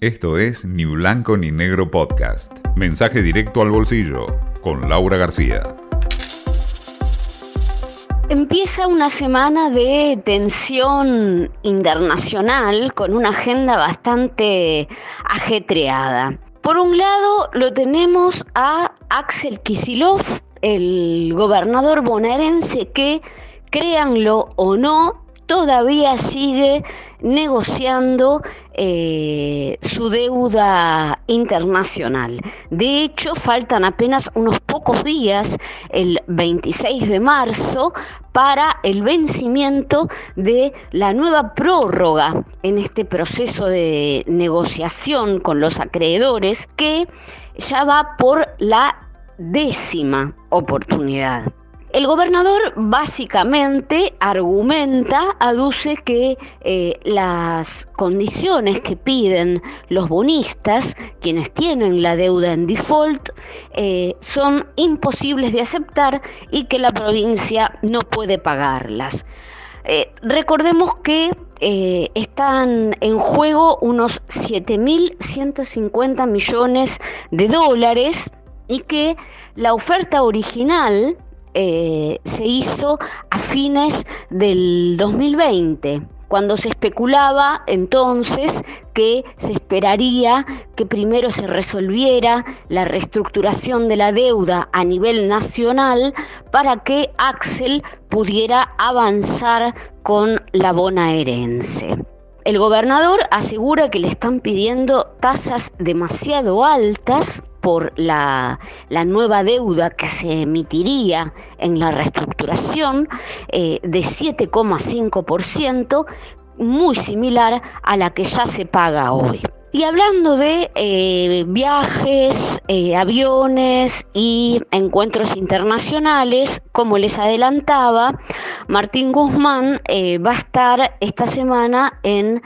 Esto es Ni Blanco ni Negro Podcast. Mensaje directo al bolsillo con Laura García. Empieza una semana de tensión internacional con una agenda bastante ajetreada. Por un lado lo tenemos a Axel Kisilov, el gobernador bonaerense que, créanlo o no, todavía sigue negociando eh, su deuda internacional. De hecho, faltan apenas unos pocos días, el 26 de marzo, para el vencimiento de la nueva prórroga en este proceso de negociación con los acreedores que ya va por la décima oportunidad. El gobernador básicamente argumenta, aduce que eh, las condiciones que piden los bonistas, quienes tienen la deuda en default, eh, son imposibles de aceptar y que la provincia no puede pagarlas. Eh, recordemos que están en juego unos 7.150 millones de dólares y que la oferta original eh, se hizo a fines del 2020 cuando se especulaba entonces que se esperaría que primero se resolviera la reestructuración de la deuda a nivel nacional para que Axel pudiera avanzar con la bonaerense. El gobernador asegura que le están pidiendo tasas demasiado altas por la, nueva deuda que se emitiría en la reestructuración eh, de 7,5%, muy similar a la que ya se paga hoy. Y hablando de eh, viajes, eh, aviones y encuentros internacionales, como les adelantaba, Martín Guzmán va a estar esta semana en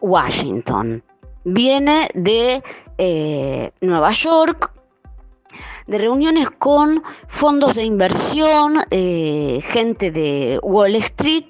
Washington. Viene de eh, Nueva York, de reuniones con fondos de inversión, eh, gente de Wall Street,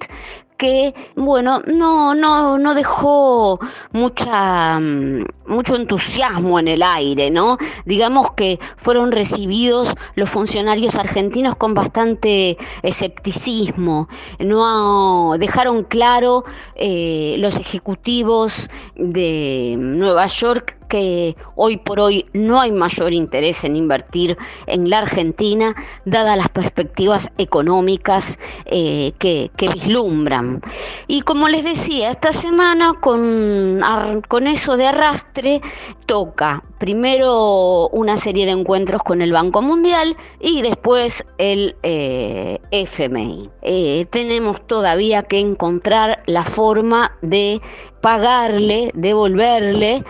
que, bueno, no, no, no dejó mucha, mm, mucho entusiasmo en el aire, ¿no? Digamos que fueron recibidos los funcionarios argentinos con bastante escepticismo. No dejaron claro eh, los ejecutivos de Nueva York que hoy por hoy no hay mayor interés en invertir en la Argentina, dadas las perspectivas económicas eh, que, vislumbran. Y como les decía, esta semana con, con eso de arrastre toca primero una serie de encuentros con el Banco Mundial y después el eh, FMI. Eh, tenemos todavía que encontrar la forma de pagarle, devolverle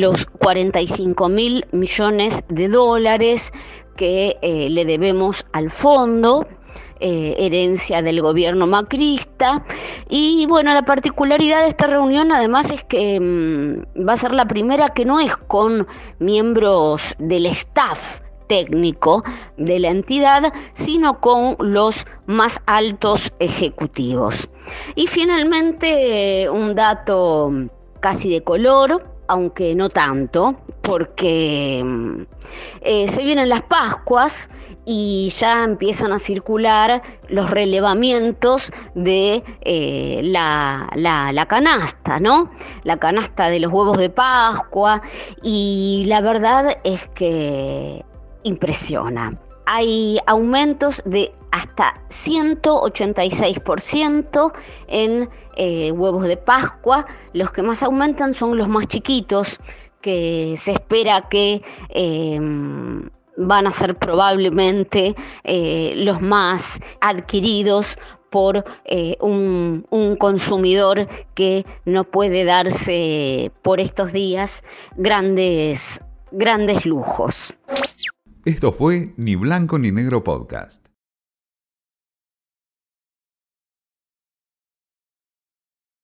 los 45 mil millones de dólares que eh, le debemos al fondo. Eh, herencia del gobierno macrista. Y bueno, la particularidad de esta reunión además es que mm, va a ser la primera que no es con miembros del staff técnico de la entidad, sino con los más altos ejecutivos. Y finalmente, un dato casi de color, aunque no tanto, porque eh, se vienen las Pascuas y ya empiezan a circular los relevamientos de eh, la, la, canasta, ¿no? La canasta de los huevos de Pascua y la verdad es que impresiona. Hay aumentos de hasta 186% en eh, huevos de Pascua. Los que más aumentan son los más chiquitos, que se espera que em, van a ser probablemente eh, los más adquiridos por eh, un, un, consumidor que no puede darse por estos días grandes, grandes lujos. Esto fue Ni Blanco ni Negro Podcast.